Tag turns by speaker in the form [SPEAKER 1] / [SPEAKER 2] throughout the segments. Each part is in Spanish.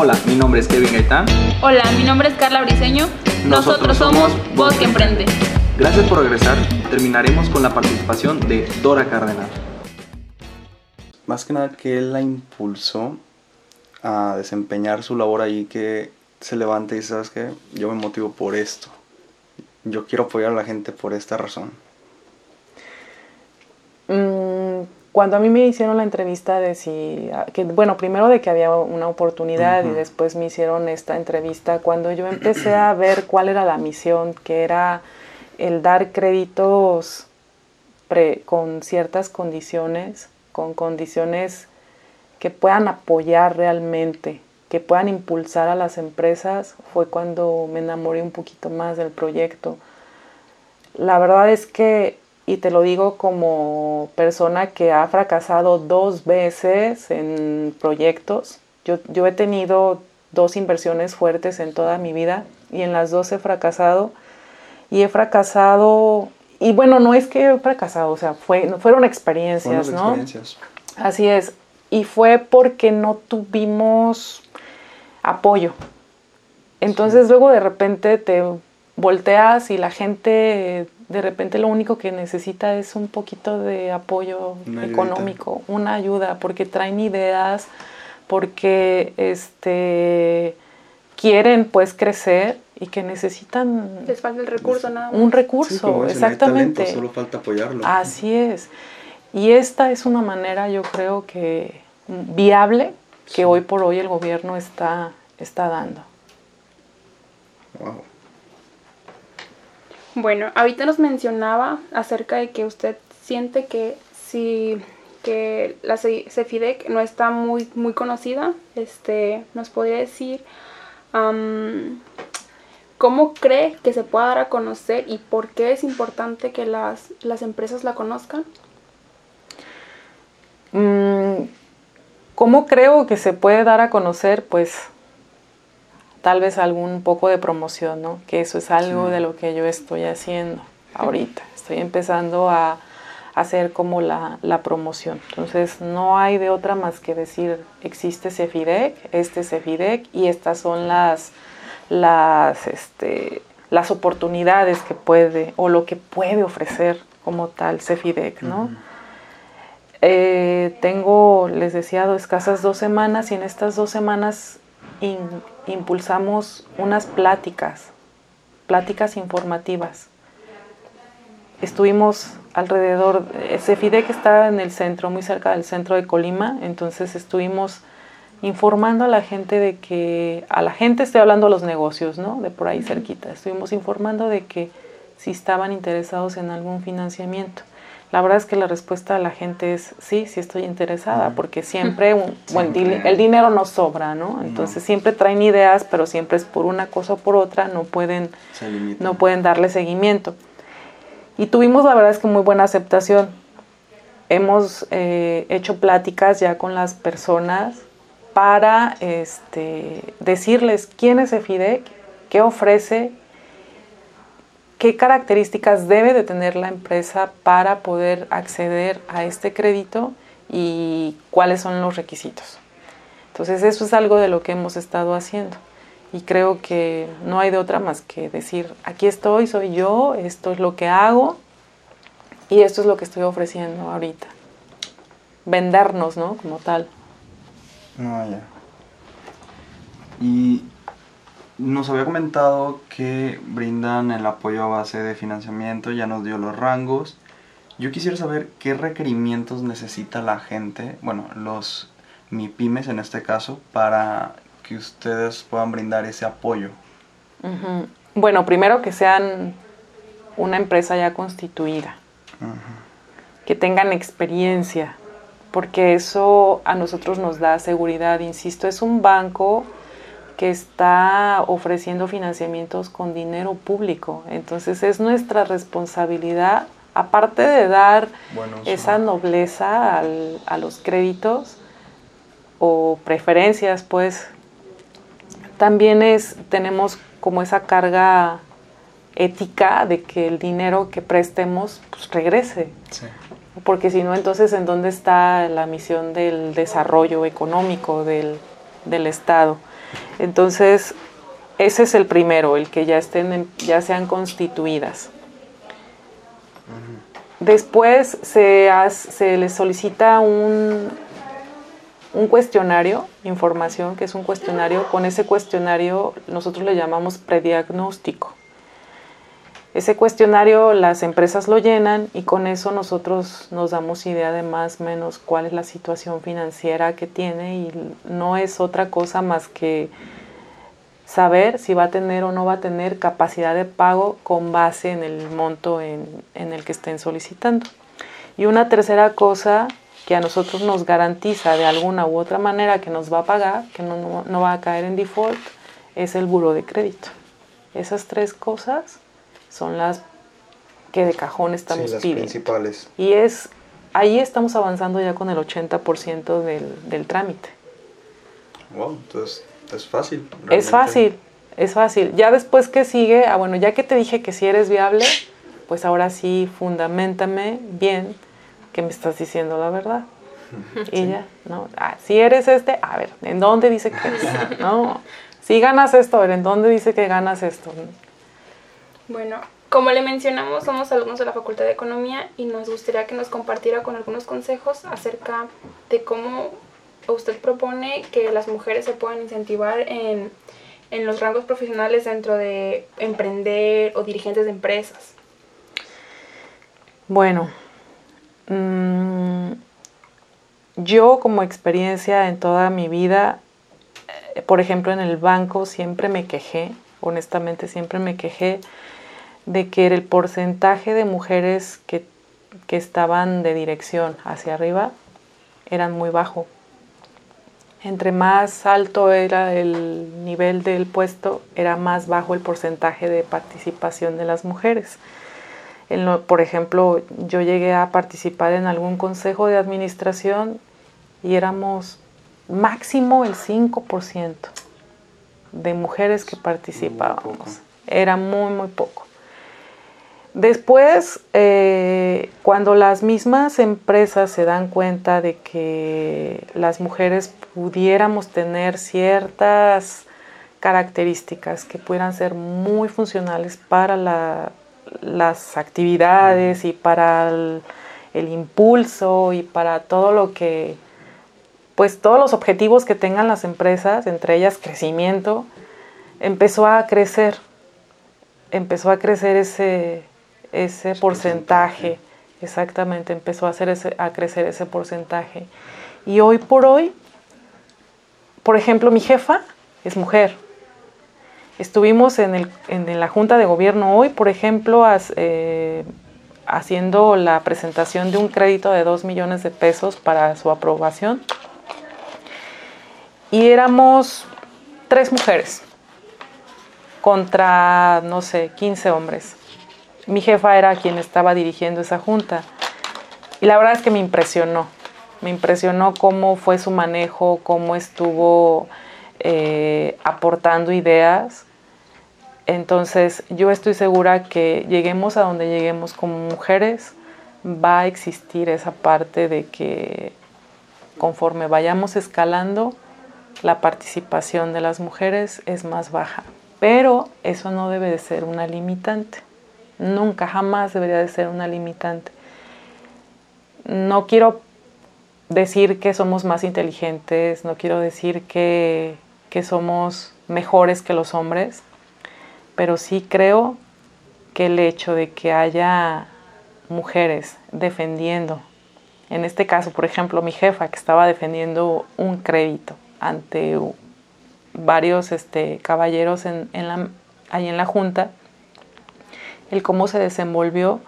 [SPEAKER 1] Hola, mi nombre es Kevin Gaitán.
[SPEAKER 2] Hola, mi nombre es Carla Briseño. Nosotros, somos Voz que Emprende.
[SPEAKER 1] Gracias por regresar. Terminaremos con la participación de Dora Cardenal.
[SPEAKER 3] Más que nada que él la impulsó a desempeñar su labor ahí, que se levante y dice, ¿sabes qué? Yo me motivo por esto. Yo quiero apoyar a la gente por esta razón.
[SPEAKER 4] Cuando a mí me hicieron la entrevista de si, ah, que, bueno, primero de que había una oportunidad y después me hicieron esta entrevista, cuando yo empecé a ver cuál era la misión, que era el dar créditos con ciertas condiciones, con condiciones que puedan apoyar realmente, que puedan impulsar a las empresas, fue cuando me enamoré un poquito más del proyecto. La verdad es que y te lo digo como persona que ha fracasado dos veces en proyectos. Yo, yo he tenido dos inversiones fuertes en toda mi vida y en las dos he fracasado y he fracasado y bueno, no es que he fracasado, o sea, fue, fueron experiencias, ¿no? Experiencias. Así es. Y fue porque no tuvimos apoyo. Entonces luego de repente te volteas y la gente de repente lo único que necesita es un poquito de apoyo económico, una ayuda, porque traen ideas, porque este quieren pues crecer y que necesitan
[SPEAKER 2] les falta el recurso nada más.
[SPEAKER 4] un recurso exactamente
[SPEAKER 3] solo falta apoyarlo.
[SPEAKER 4] Así es. Y esta es una manera yo creo que viable que hoy por hoy el gobierno está está dando.
[SPEAKER 3] Wow.
[SPEAKER 2] Bueno, ahorita nos mencionaba acerca de que usted siente que si que la Cefidec no está muy, muy conocida, este, nos podría decir cómo cree que se pueda dar a conocer y por qué es importante que las, las empresas la conozcan.
[SPEAKER 4] Mm, ¿Cómo creo que se puede dar a conocer? Pues tal vez algún poco de promoción, ¿no? Que eso es algo de lo que yo estoy haciendo ahorita. Estoy empezando a hacer como la, promoción. Entonces no hay de otra más que decir, existe Cefidec, este Cefidec y estas son las, las, este, las oportunidades que puede o lo que puede ofrecer como tal Cefidec, ¿no? Eh, tengo, les decía, escasas dos semanas y en estas dos semanas impulsamos unas pláticas, pláticas informativas. Estuvimos alrededor, Cefide que está en el centro, muy cerca del centro de Colima, entonces estuvimos informando a la gente de que, a la gente estoy hablando de los negocios, ¿no? De por ahí cerquita, estuvimos informando de que si estaban interesados en algún financiamiento. La verdad es que la respuesta de la gente es sí, sí estoy interesada, porque siempre, el dinero no sobra, ¿no? Entonces siempre traen ideas, pero siempre es por una cosa o por otra, no pueden, no pueden darle seguimiento. Y tuvimos la verdad es que muy buena aceptación. Hemos eh, hecho pláticas ya con las personas para este, decirles quién es EFIDEC, qué ofrece qué características debe de tener la empresa para poder acceder a este crédito y cuáles son los requisitos. Entonces eso es algo de lo que hemos estado haciendo y creo que no hay de otra más que decir, aquí estoy, soy yo, esto es lo que hago y esto es lo que estoy ofreciendo ahorita. Vendernos, ¿no? Como tal.
[SPEAKER 3] No, ya. Y nos había comentado que brindan el apoyo a base de financiamiento, ya nos dio los rangos. Yo quisiera saber qué requerimientos necesita la gente, bueno, los MIPIMES en este caso, para que ustedes puedan brindar ese apoyo.
[SPEAKER 4] Bueno, primero que sean una empresa ya constituida, que tengan experiencia, porque eso a nosotros nos da seguridad, insisto, es un banco que está ofreciendo financiamientos con dinero público. Entonces es nuestra responsabilidad, aparte de dar esa nobleza a los créditos o preferencias, pues también es, tenemos como esa carga ética de que el dinero que prestemos pues, regrese. Porque si no, entonces, ¿en dónde está la misión del desarrollo económico, del del Estado. Entonces, ese es el primero, el que ya, estén, ya sean constituidas. Después se, se les solicita un, un cuestionario, información, que es un cuestionario. Con ese cuestionario nosotros le llamamos prediagnóstico. Ese cuestionario las empresas lo llenan y con eso nosotros nos damos idea de más o menos cuál es la situación financiera que tiene y no es otra cosa más que saber si va a tener o no va a tener capacidad de pago con base en el monto en, el que estén solicitando. Y una tercera cosa que a nosotros nos garantiza de alguna u otra manera que nos va a pagar, que no, no va a caer en default, es el buro de crédito. Esas tres cosas son las que de cajón estamos sí, las
[SPEAKER 3] principales.
[SPEAKER 4] Y es, ahí estamos avanzando ya con el 80% del, del trámite.
[SPEAKER 3] Wow, entonces es fácil.
[SPEAKER 4] Es fácil, es fácil. Ya después que sigue, ah, bueno, ya que te dije que si eres viable, pues ahora sí, fundamentame bien que me estás diciendo la verdad. Y ya, ¿no? Ah, si eres este, a ver, ¿en dónde dice que es? No, si ganas esto, a ver, ¿en dónde dice que ganas esto?
[SPEAKER 2] Bueno, como le mencionamos, somos alumnos de la Facultad de Economía y nos gustaría que nos compartiera con algunos consejos acerca de cómo usted propone que las mujeres se puedan incentivar en, los rangos profesionales dentro de emprender o dirigentes de empresas.
[SPEAKER 4] Bueno, mm, yo como experiencia en toda mi vida, eh, por ejemplo en el banco siempre me quejé, honestamente siempre me quejé de que el porcentaje de mujeres que, que estaban de dirección hacia arriba eran muy bajo. Entre más alto era el nivel del puesto, era más bajo el porcentaje de participación de las mujeres. por ejemplo, yo llegué a participar en algún consejo de administración y éramos máximo el 5% de mujeres que participábamos. Era muy, muy poco. Después, eh, cuando las mismas empresas se dan cuenta de que las mujeres pudiéramos tener ciertas características que puedan ser muy funcionales para las actividades y para el, el, impulso y para todo lo que, pues todos los objetivos que tengan las empresas, entre ellas crecimiento, empezó a crecer, empezó a crecer ese, ese porcentaje, exactamente, empezó a, hacer ese, a crecer ese porcentaje. Y hoy por hoy, por ejemplo, mi jefa es mujer. Estuvimos en, el, en la Junta de Gobierno hoy, por ejemplo, eh, haciendo la presentación de un crédito de 2 millones de pesos para su aprobación. Y éramos tres mujeres contra, no sé, 15 hombres mi jefa era quien estaba dirigiendo esa junta. Y la verdad es que me impresionó. Me impresionó cómo fue su manejo, cómo estuvo eh, aportando ideas. Entonces yo estoy segura que lleguemos a donde lleguemos como mujeres, va a existir esa parte de que conforme vayamos escalando, la participación de las mujeres es más baja. Pero eso no debe de ser una limitante. Nunca, jamás debería de ser una limitante. No quiero decir que somos más inteligentes, no quiero decir que, que somos mejores que los hombres, pero sí creo que el hecho de que haya mujeres defendiendo, en este caso, por ejemplo, mi jefa que estaba defendiendo un crédito ante varios este, caballeros en, en la, ahí en la junta, el cómo se desenvolvió,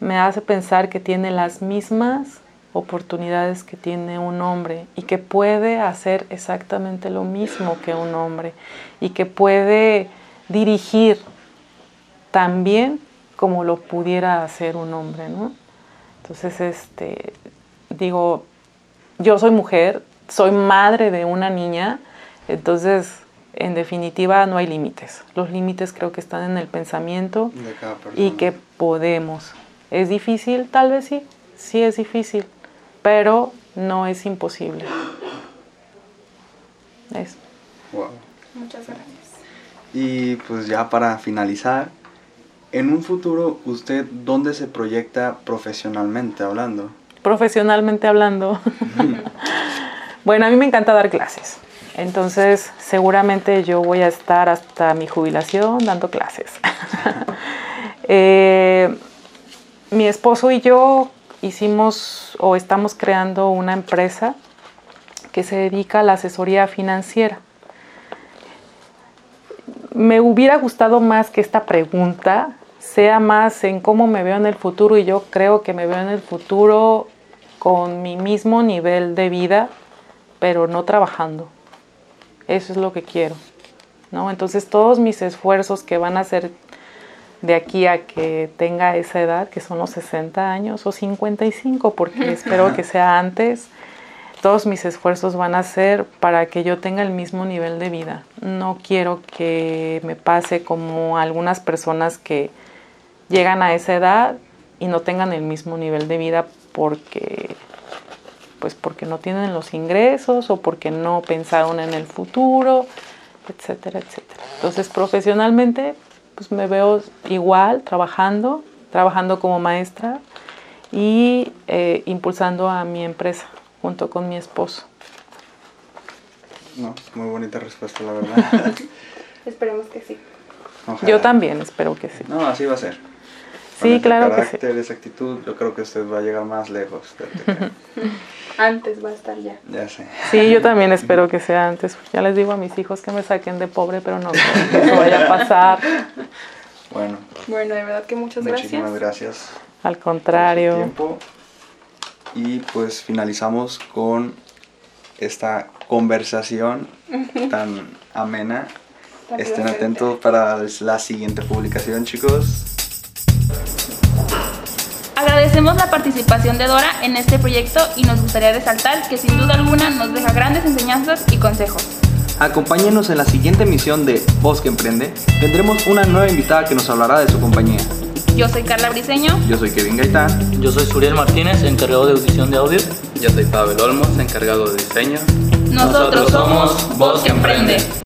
[SPEAKER 4] me hace pensar que tiene las mismas oportunidades que tiene un hombre y que puede hacer exactamente lo mismo que un hombre y que puede dirigir también como lo pudiera hacer un hombre, ¿no? Entonces, este, digo, yo soy mujer, soy madre de una niña, entonces en definitiva no hay límites. Los límites creo que están en el pensamiento y que podemos. ¿Es difícil? Tal vez sí, sí es difícil, pero no es imposible. Eso.
[SPEAKER 3] Wow.
[SPEAKER 2] Muchas gracias.
[SPEAKER 3] Y pues ya para finalizar, en un futuro, ¿usted dónde se proyecta profesionalmente hablando?
[SPEAKER 4] Profesionalmente hablando. bueno, a mí me encanta dar clases. Entonces, seguramente yo voy a estar hasta mi jubilación dando clases. Eh, mi esposo y yo hicimos o estamos creando una empresa que se dedica a la asesoría financiera. Me hubiera gustado más que esta pregunta sea más en cómo me veo en el futuro y yo creo que me veo en el futuro con mi mismo nivel de vida, pero no trabajando. Eso es lo que quiero. ¿no? Entonces todos mis esfuerzos que van a ser de aquí a que tenga esa edad, que son los 60 años o 55, porque espero que sea antes, todos mis esfuerzos van a ser para que yo tenga el mismo nivel de vida. No quiero que me pase como algunas personas que llegan a esa edad y no tengan el mismo nivel de vida porque pues porque no tienen los ingresos o porque no pensaron en el futuro, etcétera, etcétera. Entonces, profesionalmente pues me veo igual trabajando, trabajando como maestra y eh, impulsando a mi empresa junto con mi esposo.
[SPEAKER 3] No, muy bonita respuesta, la verdad.
[SPEAKER 2] Esperemos que sí.
[SPEAKER 3] Ojalá.
[SPEAKER 4] Yo también espero que sí.
[SPEAKER 3] No, así va a ser.
[SPEAKER 4] Sí,
[SPEAKER 3] Con ese
[SPEAKER 4] claro que sí.
[SPEAKER 3] carácter, esa actitud, yo creo que usted va a llegar más lejos.
[SPEAKER 2] Antes va a estar ya.
[SPEAKER 3] ya sé.
[SPEAKER 4] Sí, yo también espero que sea antes. Ya les digo a mis hijos que me saquen de pobre, pero no creo que eso vaya a pasar.
[SPEAKER 3] Bueno,
[SPEAKER 2] Bueno, de verdad que muchas
[SPEAKER 3] muchísimas
[SPEAKER 2] gracias.
[SPEAKER 3] gracias.
[SPEAKER 4] Al
[SPEAKER 3] por su
[SPEAKER 4] contrario.
[SPEAKER 3] tiempo. Y pues finalizamos con esta conversación tan amena. Estén atentos para la siguiente publicación, chicos.
[SPEAKER 5] Agradecemos la participación de Dora en este proyecto y nos gustaría resaltar que sin duda alguna nos deja grandes enseñanzas y consejos.
[SPEAKER 1] Acompáñenos en la siguiente emisión de Voz que Emprende. Tendremos una nueva invitada que nos hablará de su compañía.
[SPEAKER 5] Yo soy Carla Briseño.
[SPEAKER 1] Yo soy Kevin Gaitán.
[SPEAKER 6] Yo soy Suriel Martínez, encargado de audición de audio.
[SPEAKER 7] Yo soy Pavel Olmos, encargado de diseño.
[SPEAKER 5] Nosotros somos Voz que Emprende.